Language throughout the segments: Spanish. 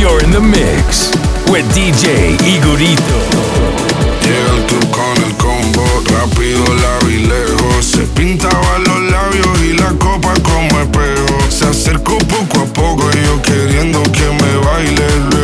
You're in the mix with DJ Igorito. Llega al club con el combo, rápido, la y lejos. Se pintaba los labios y la copa como espejo. Se acercó poco a poco y yo queriendo que me baile.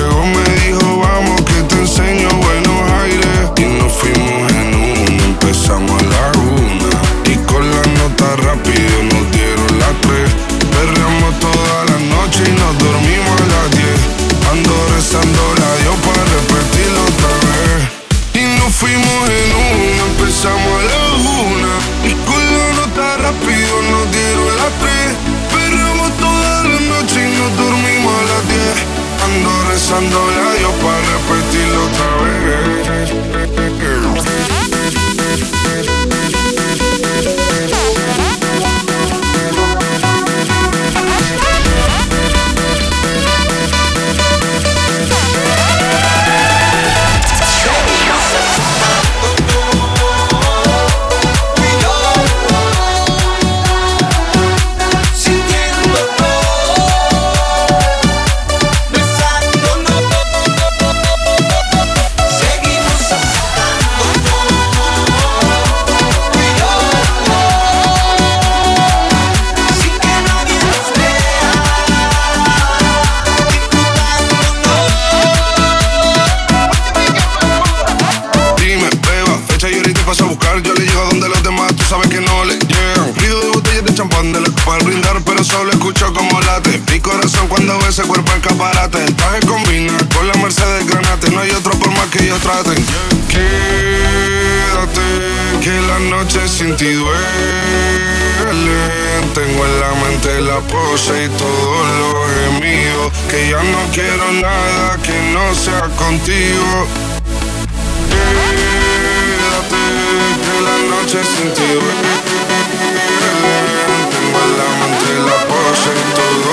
Ando rezando ese cuerpo escaparate. El traje combina con la Mercedes Granate. No hay otro por más que ellos traten. Quédate, que la noche sin ti duele. Tengo en la mente la pose y todo lo gemido. Que ya no quiero nada que no sea contigo. Quédate, que la noche sin ti duele. Tengo en la mente la pose y todo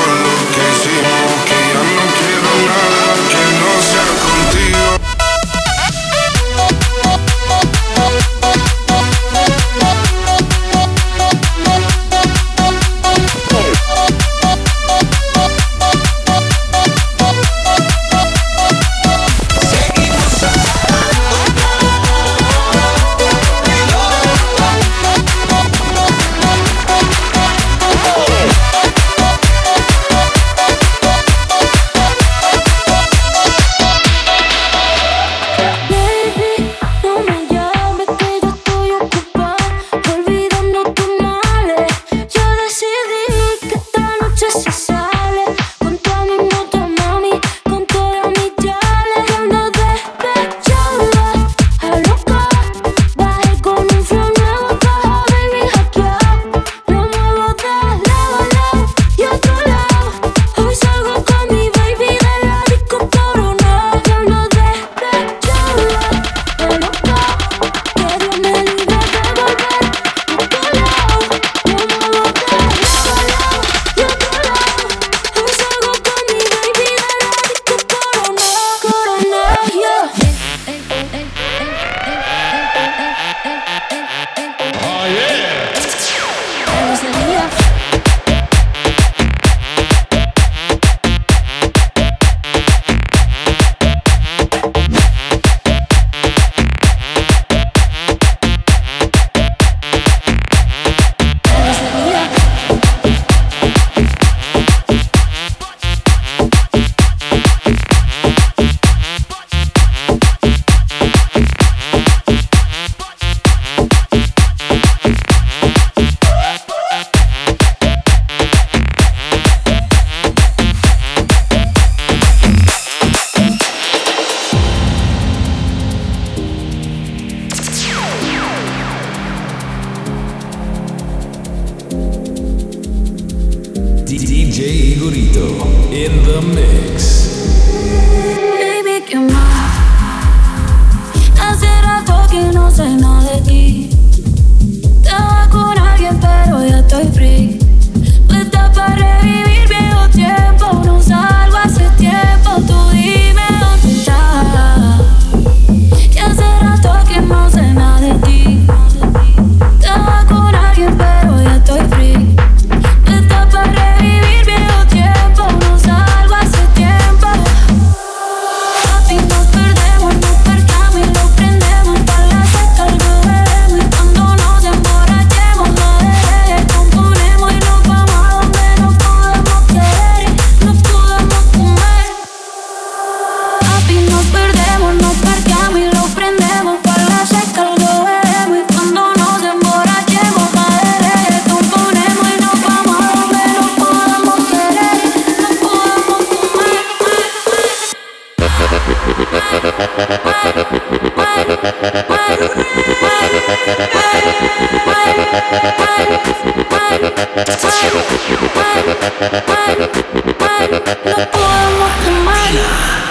Ay, ay, no puedo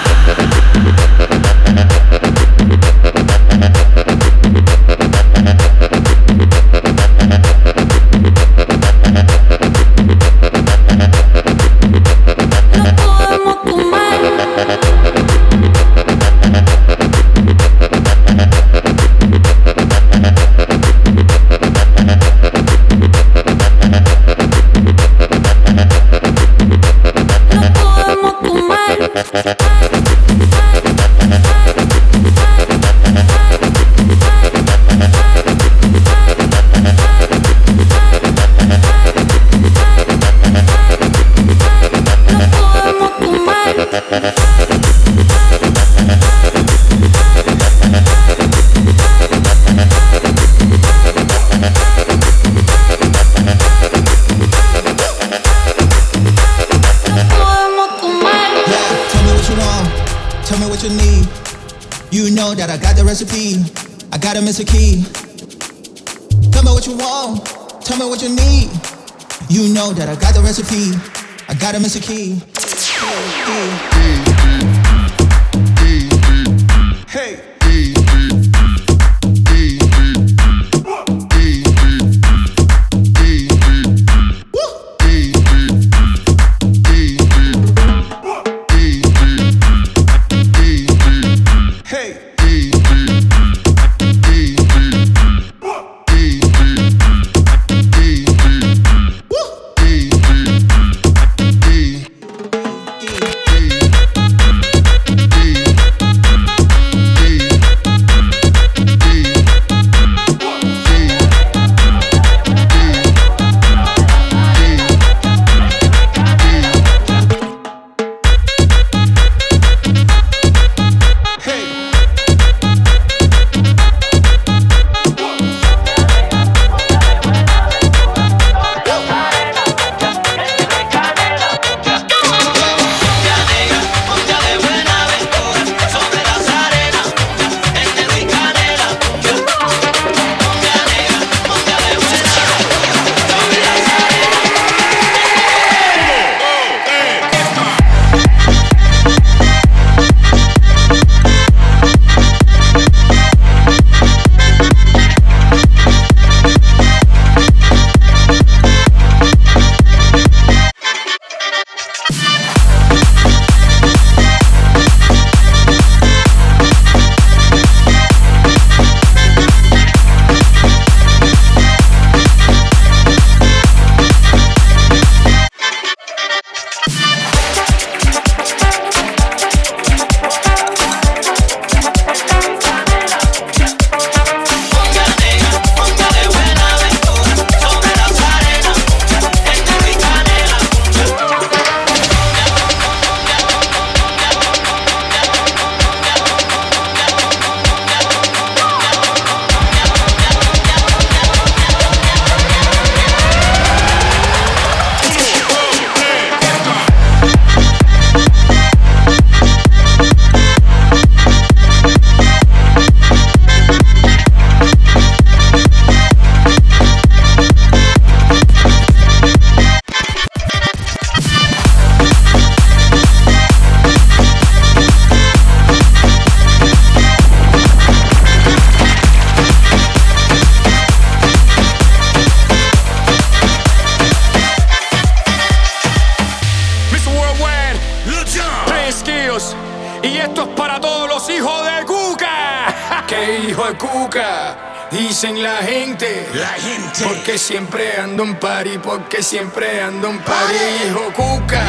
siempre ando en party, porque siempre ando en party. Hijo Cuca.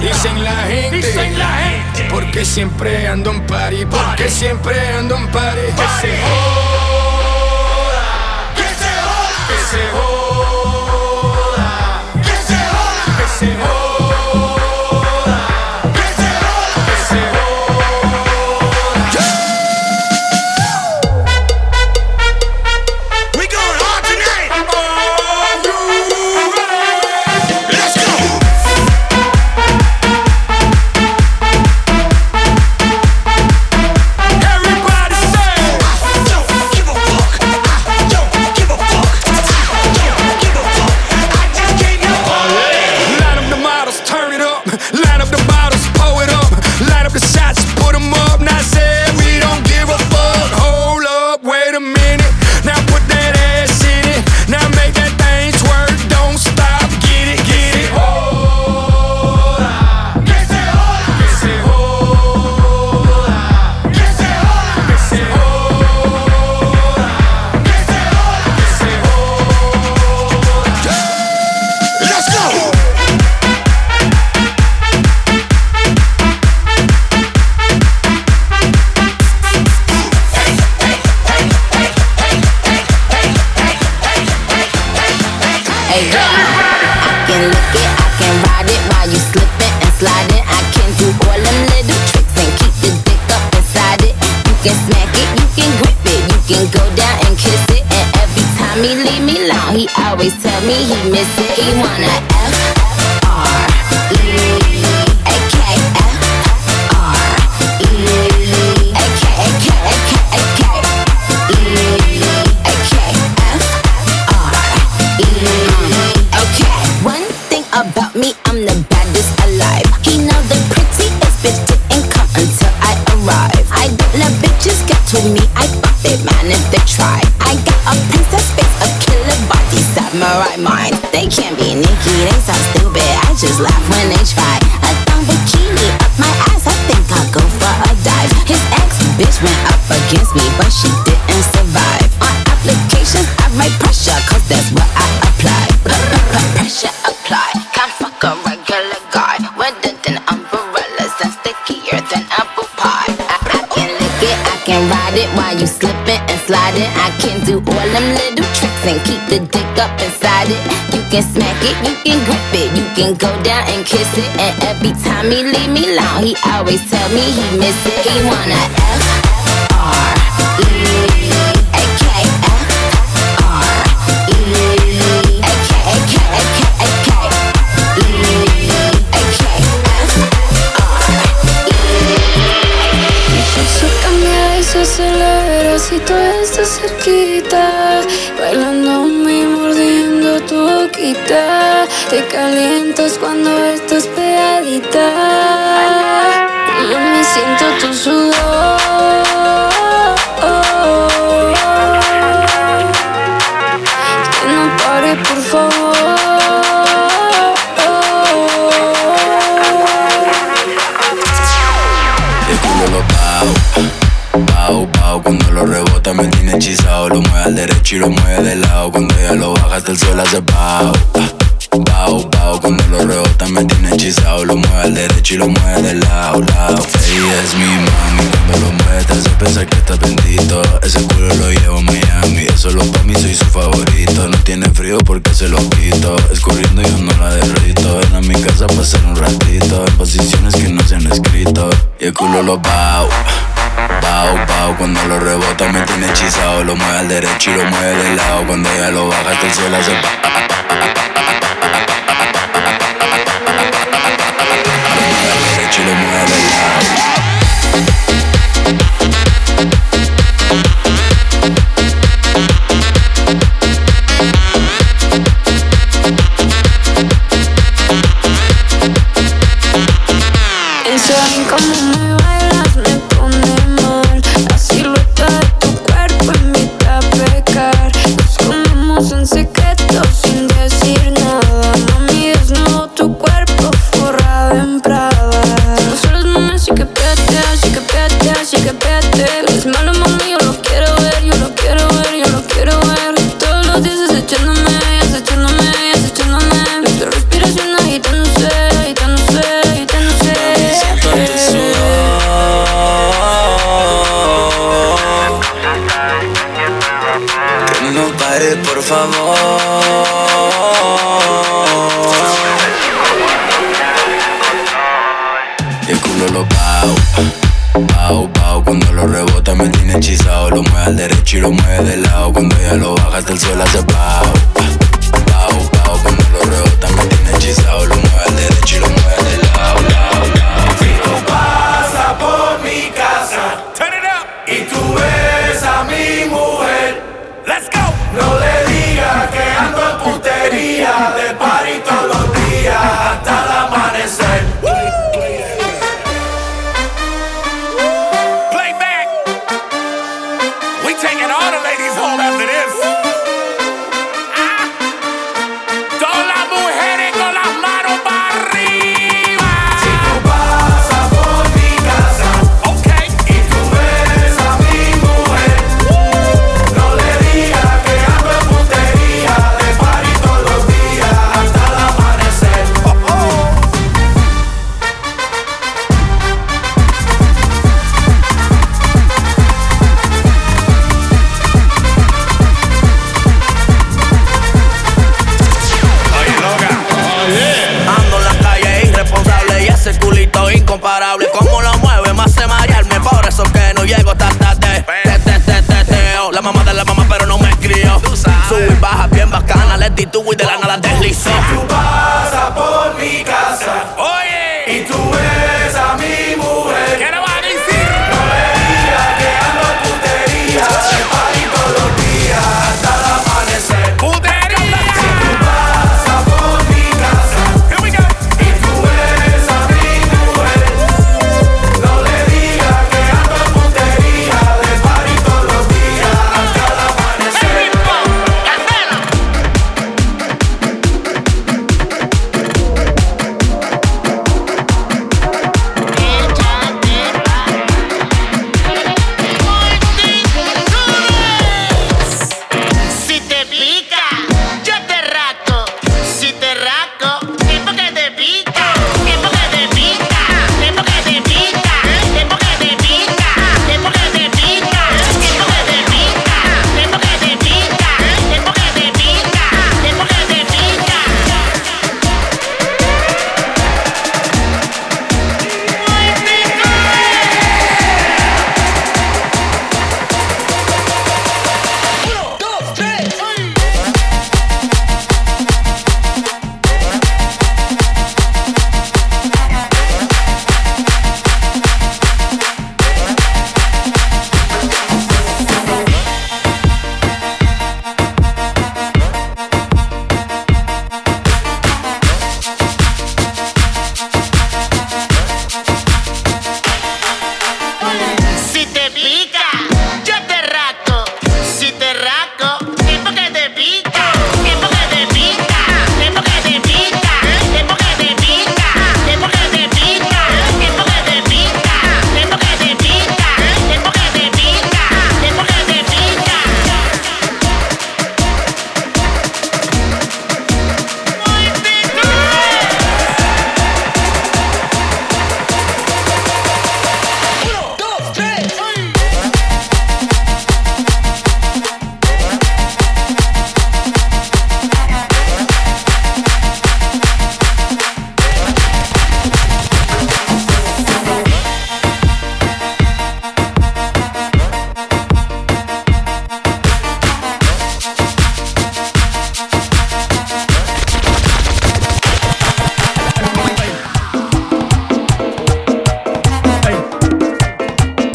Dicen la gente. Dicen la gente. Porque siempre ando en party, porque siempre ando en party. Que se joda. Que se joda. Que se joda. Que se joda. Que se joda. Always tell me he miss it. He wanna F them little tricks and keep the dick up inside it. You can smack it, you can grip it, you can go down and kiss it. And every time he leave me alone, he always tell me he miss it. He wanna F R E A K F R E A K A K A K A K E A K F R Mi pulso cambia y se acelera si tú estás cerquita Bailándome y mordiendo tu boquita. Te calientas cuando estás y lo mueve de lado. Cuando ella lo baja hasta el suelo hace pao Pao, pao, cuando lo rebota me tiene hechizado. Lo mueve al derecho y lo mueve de lado, lado. Ella es mi mami, cuando lo mueve te hace pensar que estás bendito Ese culo lo llevo a Miami, eso lo pa' mí soy su favorito. No tiene frío porque se lo quito. Escurriendo yo no la derrito. Ven a mi casa a pasar un ratito En posiciones que no se han escrito. Y el culo lo pao pau, cuando lo rebota me tiene hechizado Lo mueve al derecho y lo mueve de lado Cuando ella lo baja hasta el suelo hace pa Lo Lo mueve al derecho y lo mueve de lado. Cuando ella lo baja hasta el suelo hace pao.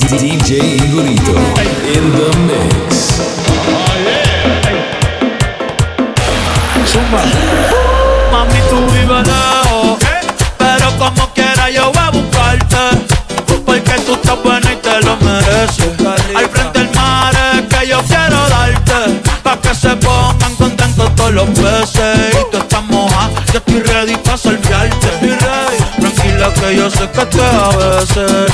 DJ Igorito in the mix. Oh, yeah. Mami, tú vive lejos, eh. pero como quiera yo voy a buscarte, porque tú estás buena y te lo mereces. Al frente del mar es que yo quiero darte, pa' que se pongan contentos todos los peces. Y tú estás moja, yo estoy ready pa' solviarte. Tranquila que yo sé que te a veces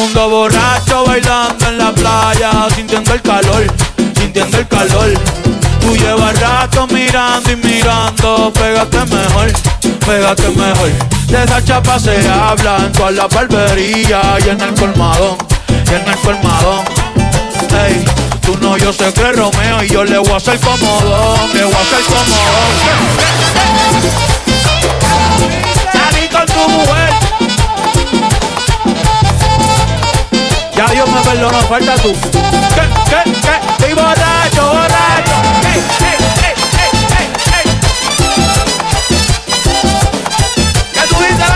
mundo borracho bailando en la playa, sintiendo el calor, sintiendo el calor. Tú llevas rato mirando y mirando, pégate mejor, pégate mejor. De esa chapa se habla en todas las barberías y en el colmadón, y en el colmadón. Ey, tú no, yo sé que Romeo y yo le voy a hacer comodón, le voy a hacer comodón. Salí con tu mujer. Ya Dios me perdonó, falta tú. ¿Qué, qué, qué? Estoy borracho, borracho. Ey, ey, ey, ey, ey, ey. ¿Qué tú dices,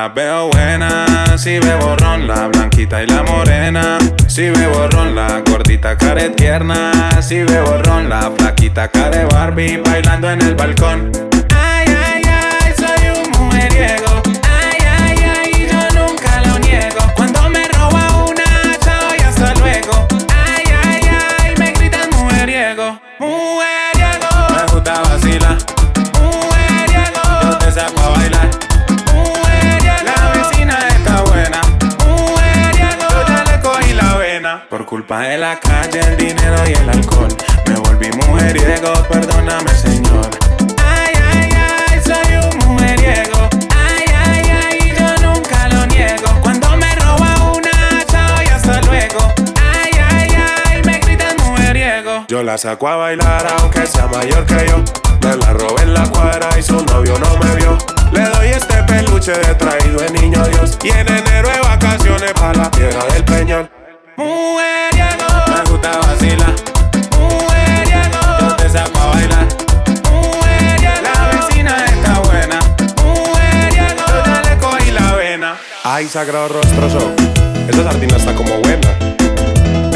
las veo buenas, si bebo ron, la blanquita y la morena. Si bebo ron, la gordita care tierna. Si bebo ron, la flaquita care Barbie bailando en el balcón. Culpa de la calle, el dinero y el alcohol. Me volví mujeriego, perdóname, señor. Ay, ay, ay, soy un mujeriego. Ay, ay, ay, yo nunca lo niego. Cuando me roba una, chao y hasta luego. Ay, ay, ay, me gritan mujeriego. Yo la saco a bailar aunque sea mayor que yo. Me la robé en la cuadra y su novio no me vio. Le doy este peluche de traído de niño Dios. Y en enero de vacaciones para la piedra del peñol. Mujeriego. Me gusta vacilar. Mujeriego. Yo te saco a bailar. Mujeriego. La vecina está buena. Mujeriego. Yo ya le cogí la vena. Ay, sagrado rostroso. Esa sardina está como buena.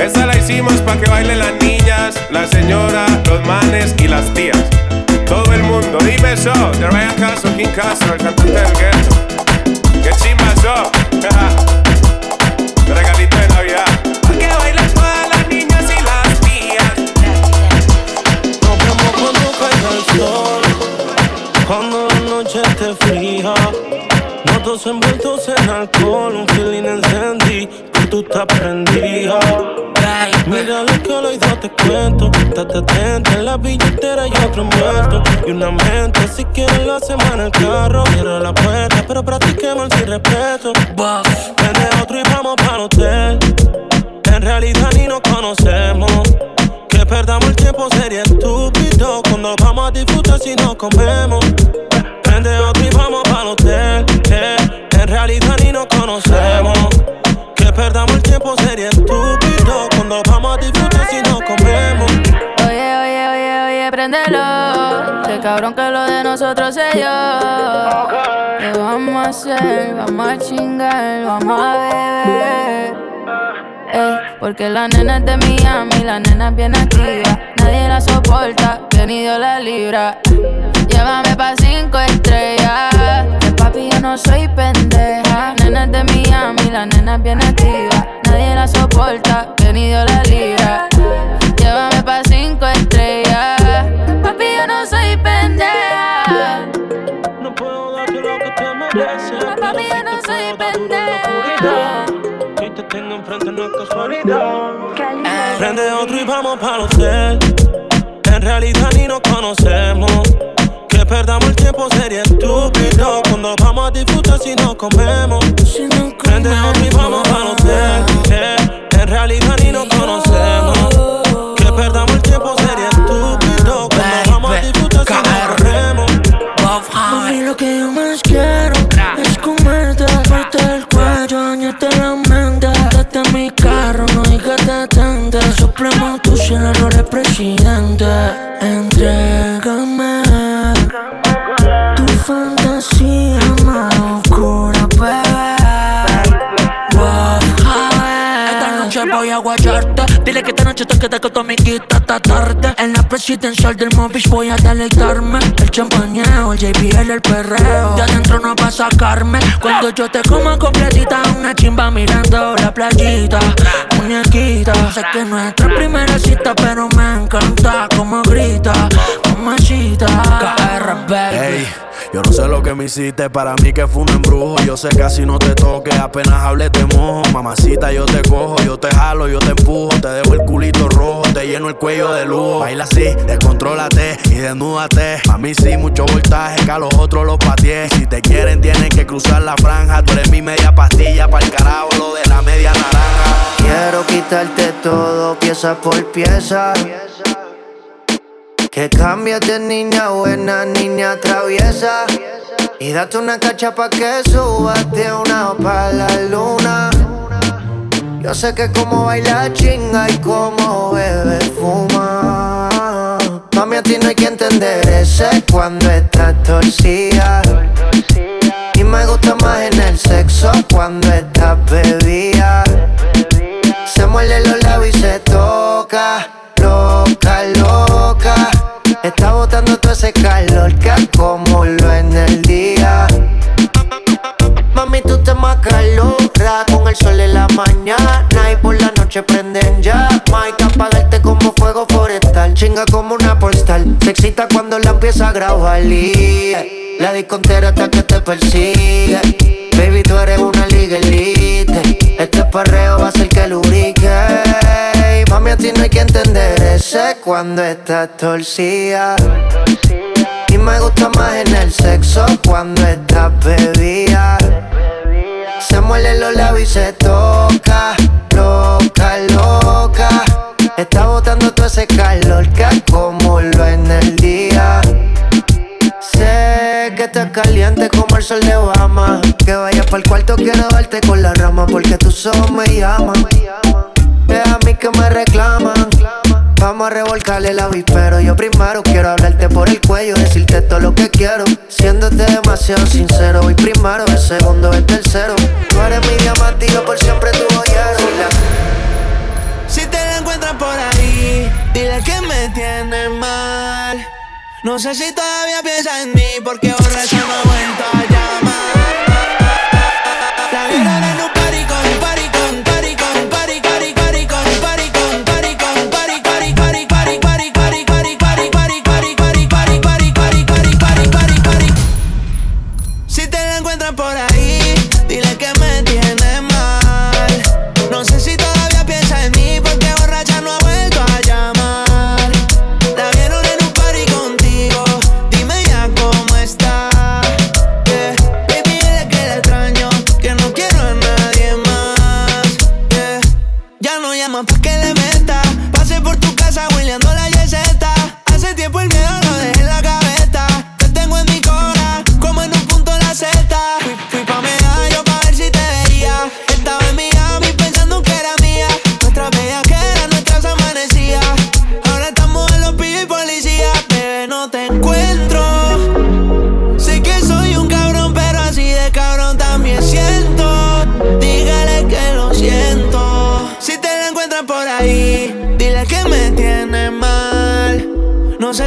Esta la hicimos para que bailen las niñas, la señora, los manes y las tías. Todo el mundo, dime eso. De Ryan Castro, King Castro, el cantante del gueto. Envuelto. Y una mente, si quieres lo hacemos en el carro. Cierra la puerta, pero practiquemos el sin respeto. Vende otro y vamos para el hotel. En realidad ni nos conocemos. Que perdamos el tiempo sería estúpido Cuando vamos a disfrutar si no comemos Prende otro y vamos para el hotel eh. En realidad ni nos conocemos Que perdamos el tiempo sería estúpido Cuando vamos a disfrutar si no comemos Oye, oye, oye, oye, préndelo. Cabrón que lo de nosotros se yo. ¿Qué vamos a hacer? Vamos a chingar, vamos a beber. Ey, porque la nena es de Miami, la nena es bien activa. Nadie la soporta, que ni dio la libra. Llévame pa' cinco estrellas. Que papi, yo no soy pendeja. Nena es de Miami, la nena es bien activa. Nadie la soporta, que ni dio la libra. Llévame pa' cinco estrellas. Papi, yo no soy pendeja. Y te tengo enfrente no es casualidad. Prende otro y vamos para el hotel En realidad ni nos conocemos. Que perdamos el tiempo sería estúpido. Cuando vamos a disfrutar si no comemos. Prende otro y vamos para el hotel eh. En realidad ni nos conocemos. Que perdamos el tiempo sería estúpido. Cuando vamos a disfrutar si no comemos. Mami, lo que yo más quiero Chỉ. Dile que esta noche te quedas con tu amiguita esta tarde. En la presidencial del Movies voy a deleitarme. El champañeo, el JBL, el perreo. De adentro no va a sacarme. Cuando yo te coma completita, una chimba mirando la playita. Muñequita, sé que es nuestra primera cita, pero me encanta como grita. Mamacita, KR, baby. Ey, yo no sé lo que me hiciste, para mí que fue un embrujo. Yo sé así no te toque, apenas hables te mojo. Mamacita, yo te cojo, yo te jalo, yo te empujo. Te dejo el culito rojo, te lleno el cuello de lujo. Baila así, descontrólate y desnúdate. A mí sí, mucho voltaje, que a los otros los pateé. Si te quieren, tienen que cruzar la franja. Tú eres mi media pastilla, para el carajo, lo de la media naranja. Quiero quitarte todo, pieza por pieza. Que cambies de niña buena, niña traviesa. Y date una cacha pa' que subas de una pa' la luna. Yo sé que como baila chinga y como bebe fuma. Mami, a ti no hay que entender ese cuando estás torcida. Y me gusta más en el sexo cuando estás bebida. Se muerde los labios y se toca. Loca, loca. Está botando todo ese calor que acumuló en el día. Mami, tú te macaloras con el sol en la mañana y por la noche prenden. Hay que apagarte como fuego forestal. Chinga como una postal. Se excita cuando la empieza a grabar. y La discontera hasta que te persigue. Baby, tú eres una liga. Este perreo va a ser que lubrique. A no hay que entender ese cuando estás torcida. Y me gusta más en el sexo cuando estás bebida. Se muerde los labios y se toca. Loca, loca. Está botando todo ese calor que acumuló en el día. Sé que estás caliente como el sol de Obama. Que vayas para el cuarto, quiero darte con la rama. Porque tus ojos me llaman. A mí que me reclaman. Vamos a revolcarle el avispero. Yo primero quiero hablarte por el cuello, decirte todo lo que quiero. Siéndote demasiado sincero. Voy primero, el segundo, el tercero. Tú eres mi diamante y yo por siempre tu joyero. Si te la encuentras por ahí, dile que me tiene mal. No sé si todavía piensa en mí porque borracha no vuelto a llamar.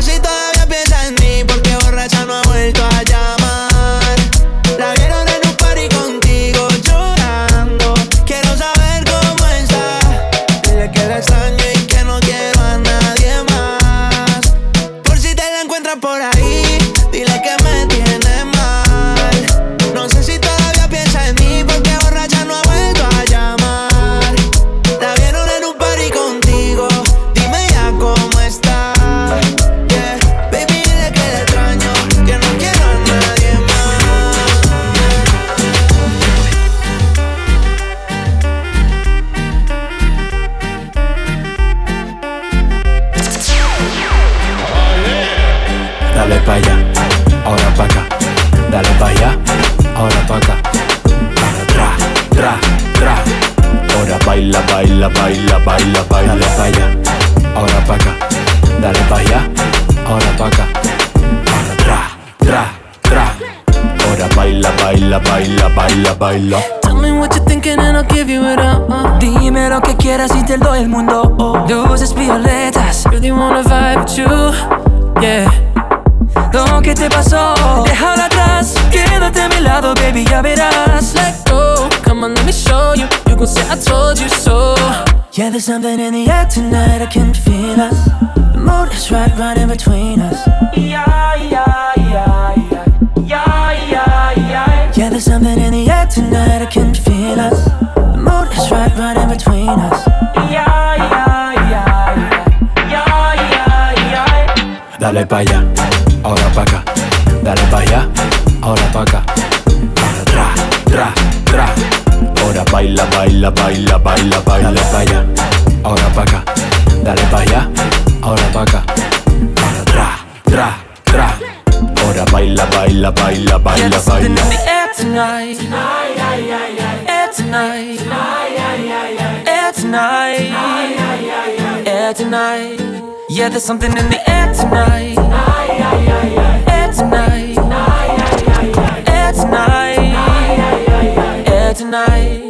se ajeitar There's something in the air tonight, I can feel us. The mood is right, running between us. Yeah, yeah, yeah, yeah. Yeah, yeah, yeah. Yeah, there's something in the air tonight, I can feel us. The mood is right, running between us. Yeah, yeah, yeah, yeah. Yeah, yeah, yeah. Dale pa' allá, ahora pa' acá. Dale pa' allá, ahora pa' acá. Tra, tra, tra. Ahora baila, baila, baila, baila, baila. Dale pa' allá ahora pa' acá. Dale pa' allá, ahora pa' acá. Ahora tra, tra, tra. Ahora baila, baila, baila, baila, baila. Tonight, tonight, tonight, tonight, tonight. Yeah, there's something in the air tonight, air tonight, air tonight, air tonight.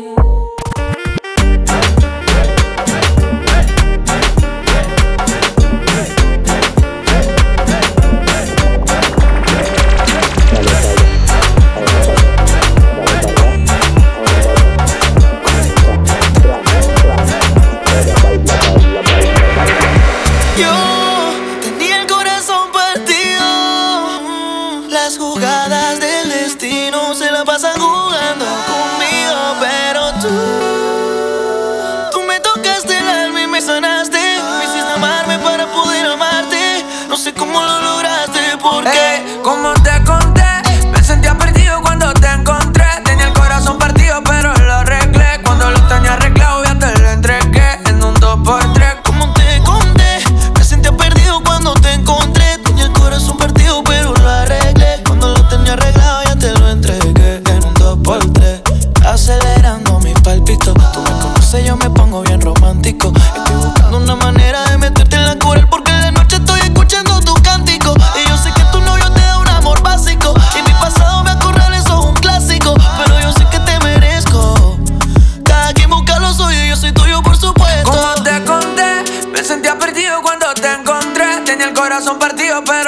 corazón partido, pero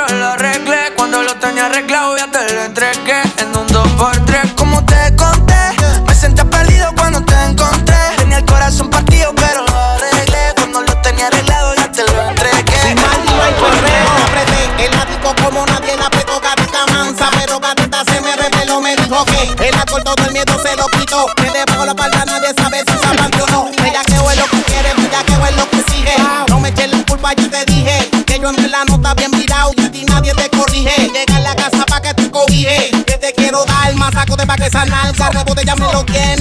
que esa nalga rebotella me lo tiene.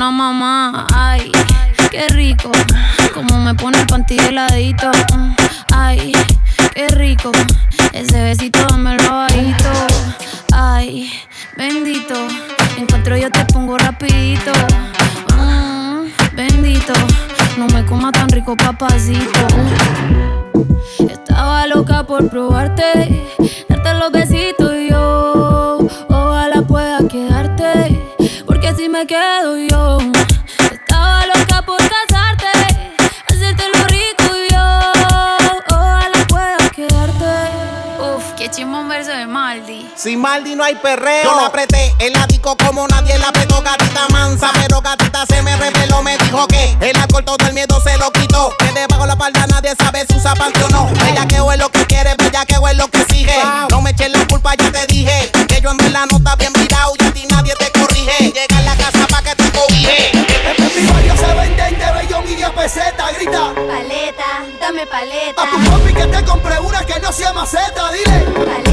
una mamá. Ay, qué rico. Como me pone el panty de ladito. perreo. Yo la apreté en la disco como nadie la apretó, gatita mansa. Pero gatita se me reveló, me dijo que el alcohol todo el miedo se lo quitó. Que debajo la palda nadie sabe si usa panty o no. Ella que es lo que quiere, bella que es lo que sigue. No me eches la culpa, ya te dije. Que yo en verdad no está bien mirado y a ti nadie te corrige. Llega a la casa pa' que te cobije. Mi barrio se vende en de media peseta, grita. Paleta, dame paleta. A tu papi que te compre una que no sea maceta, dile.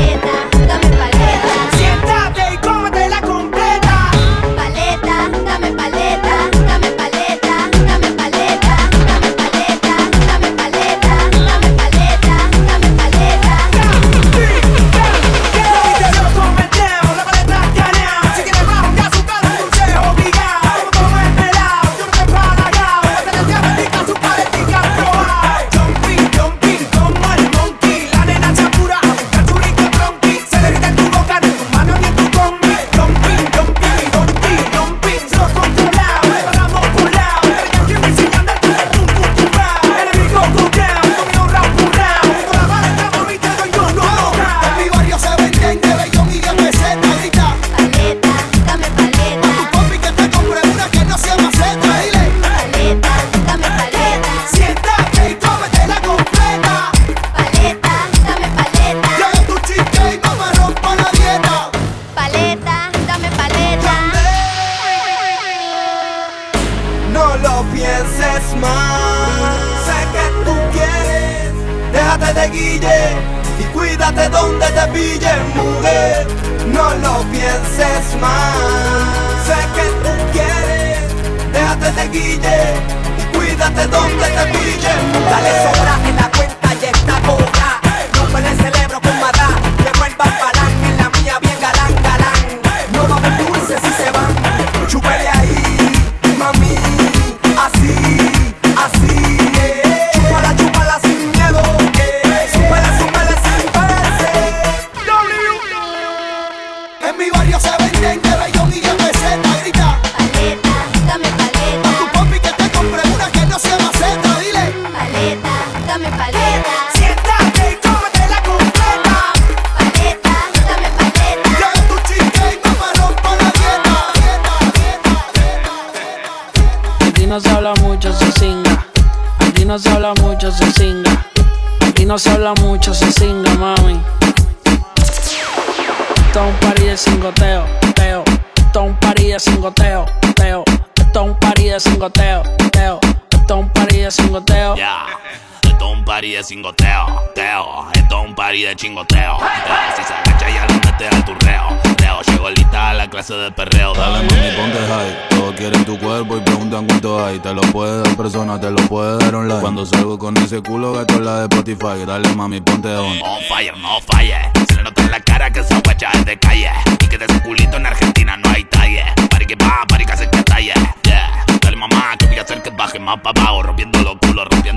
De cingoteo, teo. Esto es un party de chingoteo. teo. Si se agacha ya lo mete al turreo. Teo, llegó lista a la clase de perreo. Dale mami, ponte high. Todos quieren tu cuerpo y preguntan cuánto hay. Te lo puede dar persona, te lo puede dar online. Cuando salgo con ese culo, gasto la de Spotify. Dale mami, ponte on. On fire, no falle. Se le nota en la cara que esa guacha es de calle. Y que de ese culito en Argentina no hay talle. Pari que va, pari que hace que talle. Yeah. Dale mamá, que voy a hacer que baje más pa' abajo. Rompiendo los culos, rompiendo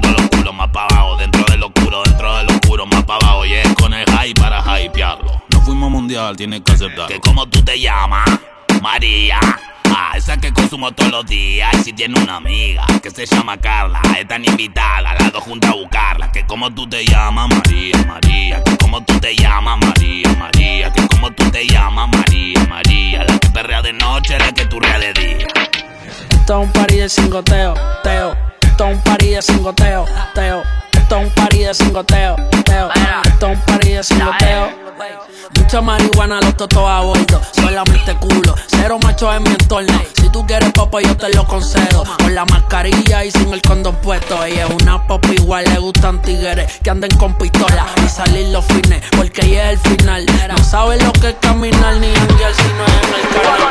mundial, tienes que aceptar. Que como tú te llamas, María. Ah, esa que consumo todos los días. Y si tiene una amiga que se llama Carla, están invitadas, las dos juntas a buscarla. Que como tú te llamas, María, María. Que como tú te llamas, María, María. Que como tú te llamas, María, María. La que perrea de noche, la que turrea de día. Esto es un party de cingoteo, teo. Esto es un party de cingoteo, teo. Esto es un party de cingoteo, teo. Esto es un party de cingoteo mucha marihuana, los totos a bordo. Solamente culo, cero macho en mi entorno. Si tú quieres popo, yo te lo concedo. Con la mascarilla y sin el condón puesto. Ella es una pop igual, le gustan tigres que anden con pistola y salir los fines. Porque ella es el final. No sabe lo que es caminar ni janguear si no es en el carro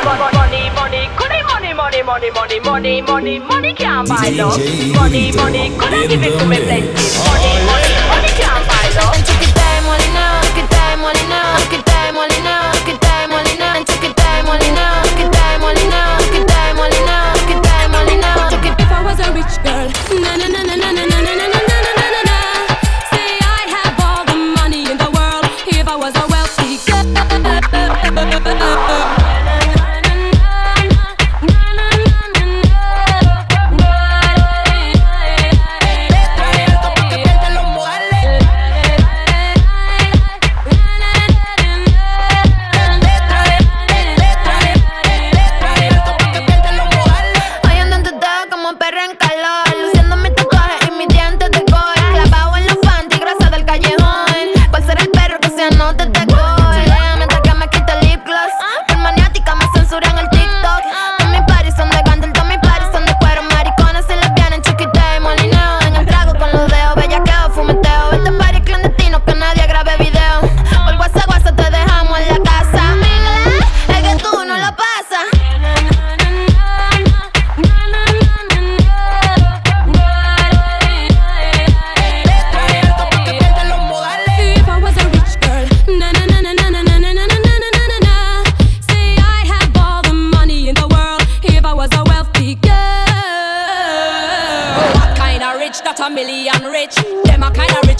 money, money, money, money, money, money can't buy love. Money, money, couldn't give it to me plenty. Money, money, money can't buy love. molina, it, te molina, que te molina, que te molina, que te molina.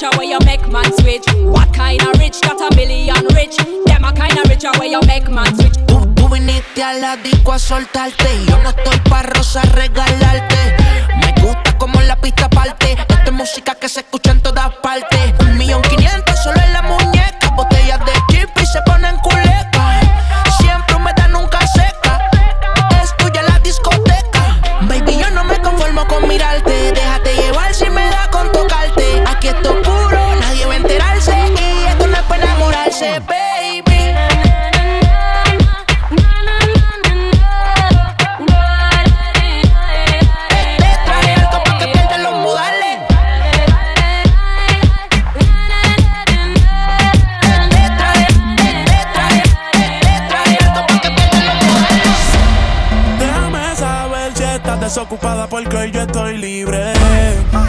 richer where make switch. What kind of rich a rich? Tú, viniste a la disco a soltarte. Yo no estoy pa' rosa regalarte. Me gusta como la pista parte. Esta es música que se escucha en todas partes. porque hoy yo estoy libre.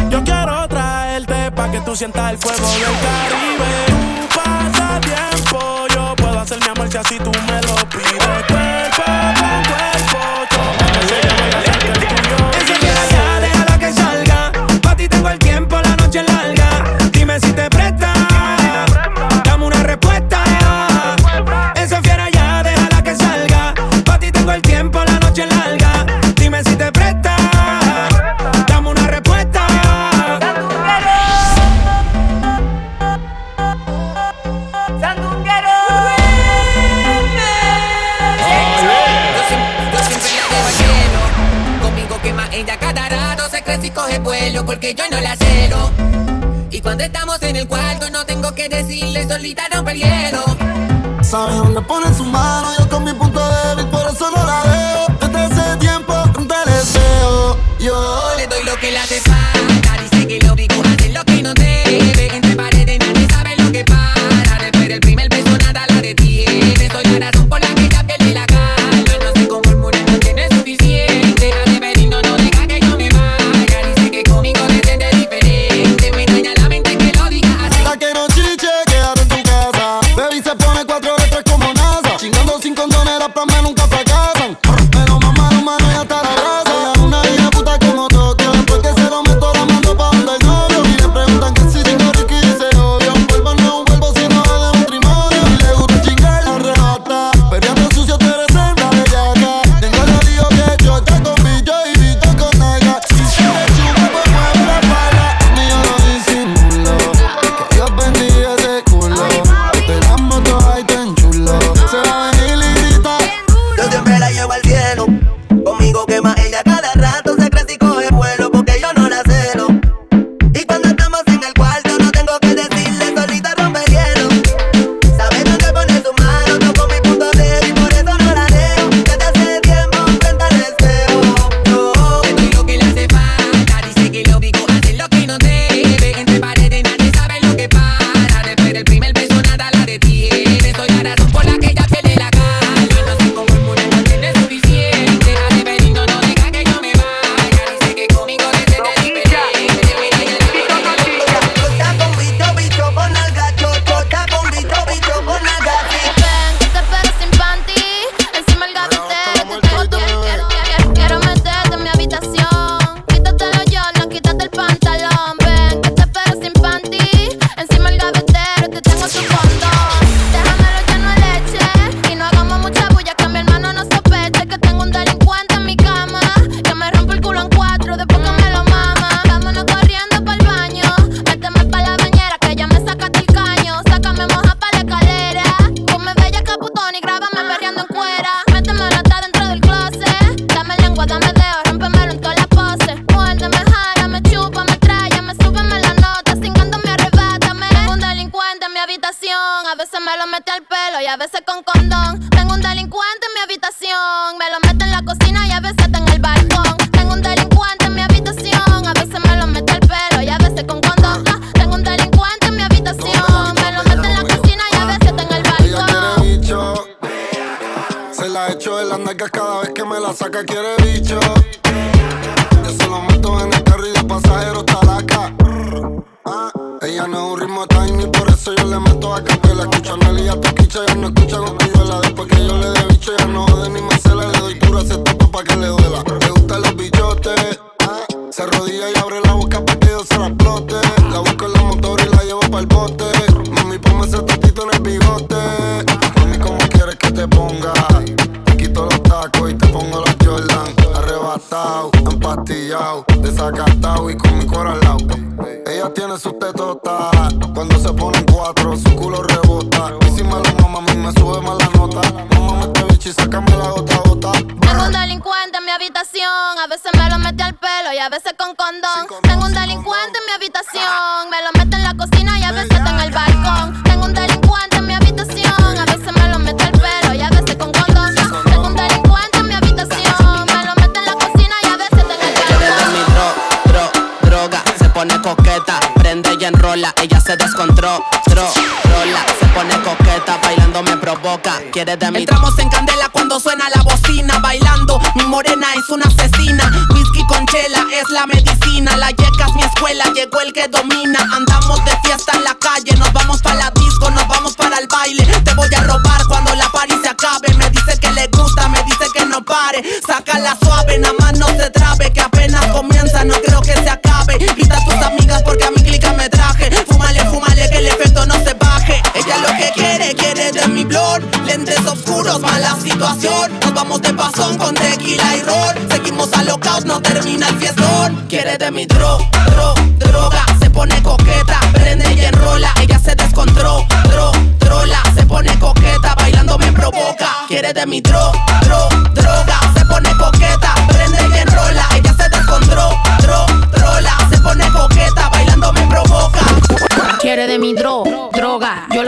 Yo quiero traerte pa' que tú sientas el fuego del Caribe. Tu pasatiempo, yo puedo hacer mi amor si así tú me lo pides. solita rompe el hielo. Sabe dónde pone su mano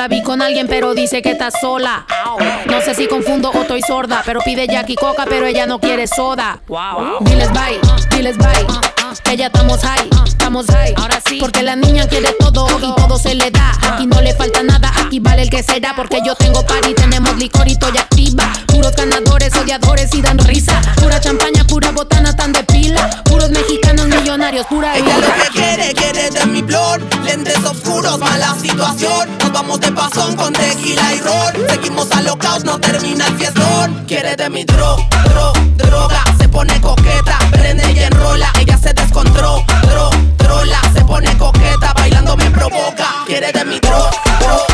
vi con alguien, pero dice que está sola. No sé si confundo o estoy sorda, pero pide Jackie Coca, pero ella no quiere soda. Wow. Diles bye, diles bye. Ella estamos high, estamos high. Ahora sí. Porque la niña quiere todo y todo se le da. Aquí no le falta nada, aquí vale el que se da. Porque yo tengo party, tenemos licor y estoy activa. Puros ganadores, odiadores y dan risa. Pura champaña, pura botana, tan de pila. Puros mexicanos pura Ella lo que quiere, quiere de mi flor. Lentes oscuros, mala situación. Nos vamos de pasón con tequila y rol. Seguimos alocados, no termina el fiestón. Quiere de mi droga, dro, droga. Se pone coqueta, prende y enrola. Ella se descontrola, dro, trola. Se pone coqueta, bailando me provoca. Quiere de mi droga, dro,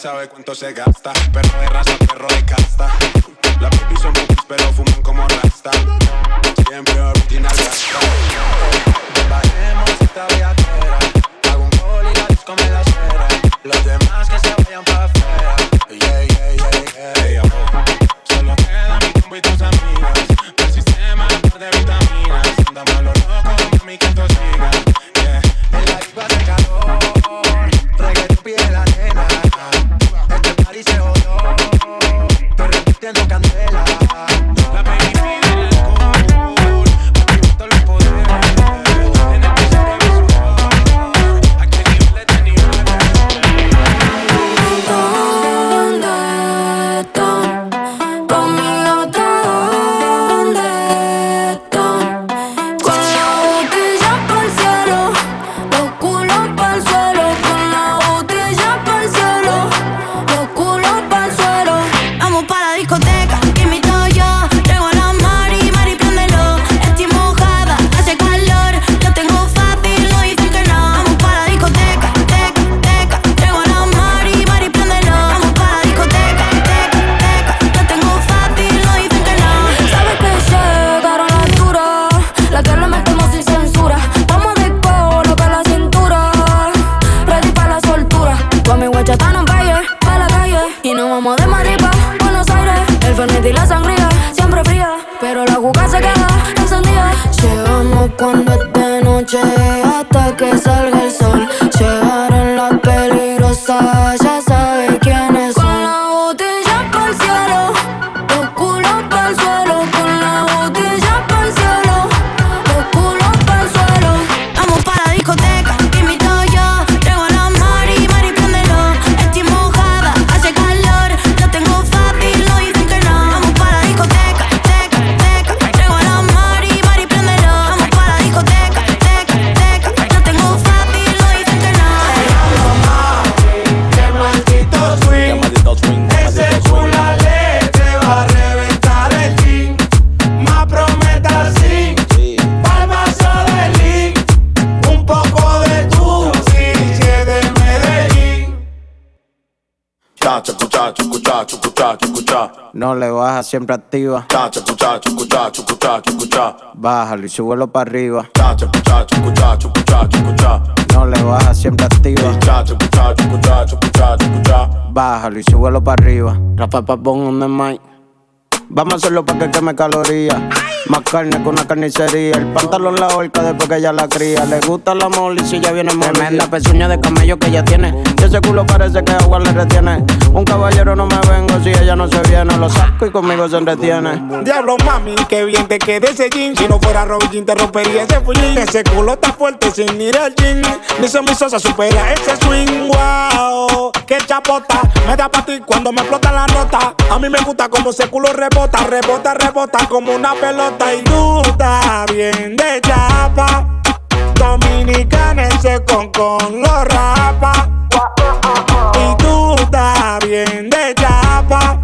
sabe cuánto se gasta. Perro de raza, perro de casta. Siempre activa. Chacha, escucha, escucha, escucha, escucha. Bájalo y súbelo para arriba. Chacha, escucha, escucha, escucha, escucha. No le baja, siempre activa. Chacha, escucha, escucha, escucha, escucha. Bájalo y súbelo para arriba. Rafa Papón on the mic. Vamos a hacerlo para que queme calorías. Más carne que una carnicería. El pantalón la horca después que ella la cría. Le gusta la mole y si ya viene Tremenda pezuña de camello que ella tiene. Y ese culo parece que agua le retiene. Un caballero no me vengo si ella no se viene. Lo saco y conmigo se entretiene. Diablo mami, qué bien te queda ese jean Si no fuera Robin Jean te rompería ese fullín Ese culo está fuerte sin mirar el jean Dice mi sosa supera ese swing Wow, qué chapota Me da pa' ti cuando me explota la nota A mí me gusta como ese culo rebota Rebota, rebota como una pelota Y tú estás bien de chapa. Dominicana ese con con lo rapa. Y estás bien de chapa.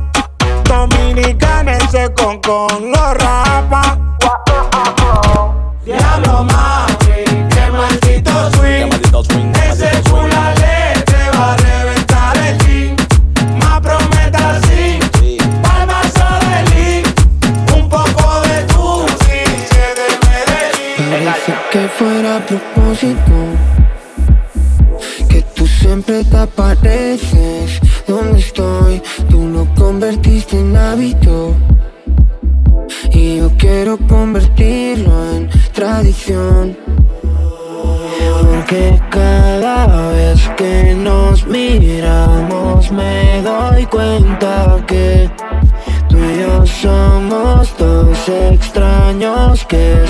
Dominicana ese con con lo rapa. Diablo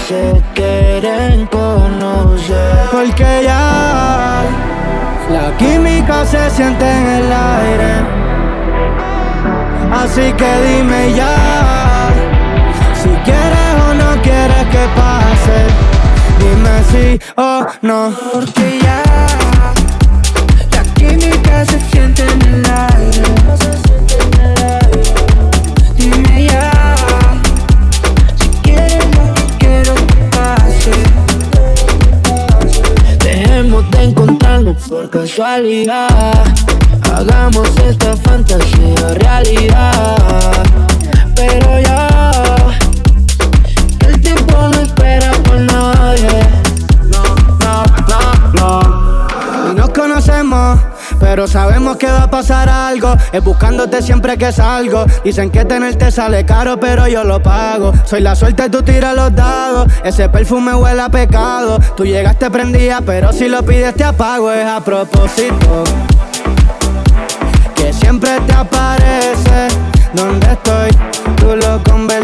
se quieren conocer. Porque ya la química se siente en el aire. Así que dime ya si quieres o no quieres que pase. Dime sí o no. Porque Hagamos esta fantasía realidad. Pero ya, el tiempo no espera por nadie. No, no, no, no. Nos conocemos, pero sabemos es buscándote siempre que salgo. Dicen que tenerte sale caro, pero yo lo pago. Soy la suerte, tú tiras los dados. Ese perfume huele a pecado. Tú llegaste prendida, pero si lo pides te apago. Es a propósito. Que siempre te aparece. Donde estoy, tú lo convences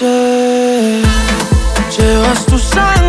noche llevas to alas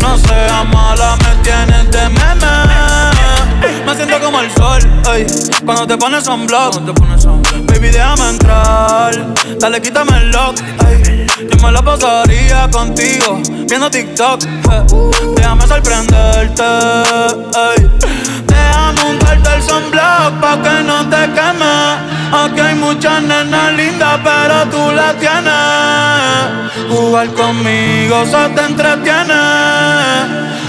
No seas mala, me tienes de meme. Me siento como el sol, ey, cuando te pones un blog. Baby, déjame entrar, dale, quítame el lock. Ey. Yo me la pasaría contigo, viendo TikTok. Déjame sorprenderte, ey pa' que no te queme. Aquí hay muchas nenas lindas, pero tú la tienes. Jugar conmigo se te entretiene.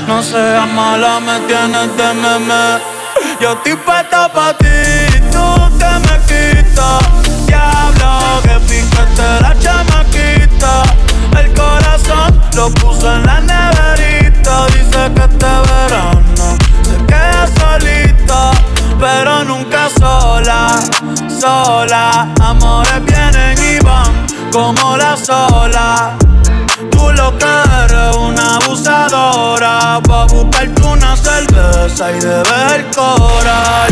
No seas mala, me tienes de meme. Yo estoy puesta pa' ti, tú te me quitas. Diablo, que piquete la chamaquita. El corazón lo puso en la neverita. Dice que este verano se queda solita, pero nunca sola, sola. Amores vienen y van como la sola. Tú lo que eres una abusadora Va a buscarte una cerveza y de ver cora.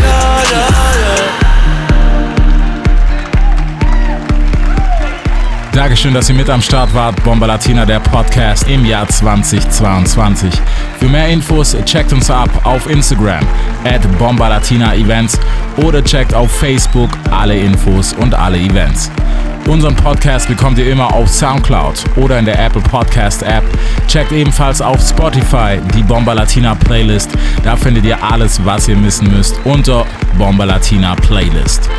Dankeschön, dass ihr mit am Start wart. Bomba Latina, der Podcast im Jahr 2022. Für mehr Infos checkt uns ab auf Instagram at Bomba Latina Events oder checkt auf Facebook alle Infos und alle Events. Unseren Podcast bekommt ihr immer auf Soundcloud oder in der Apple Podcast App. Checkt ebenfalls auf Spotify die Bomba Latina Playlist. Da findet ihr alles, was ihr wissen müsst unter Bomba Latina Playlist.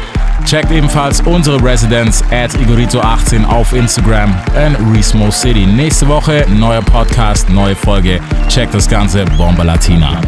Checkt ebenfalls unsere Residenz at Igorito18 auf Instagram in Resmo City. Nächste Woche neuer Podcast, neue Folge. Checkt das Ganze Bomba Latina.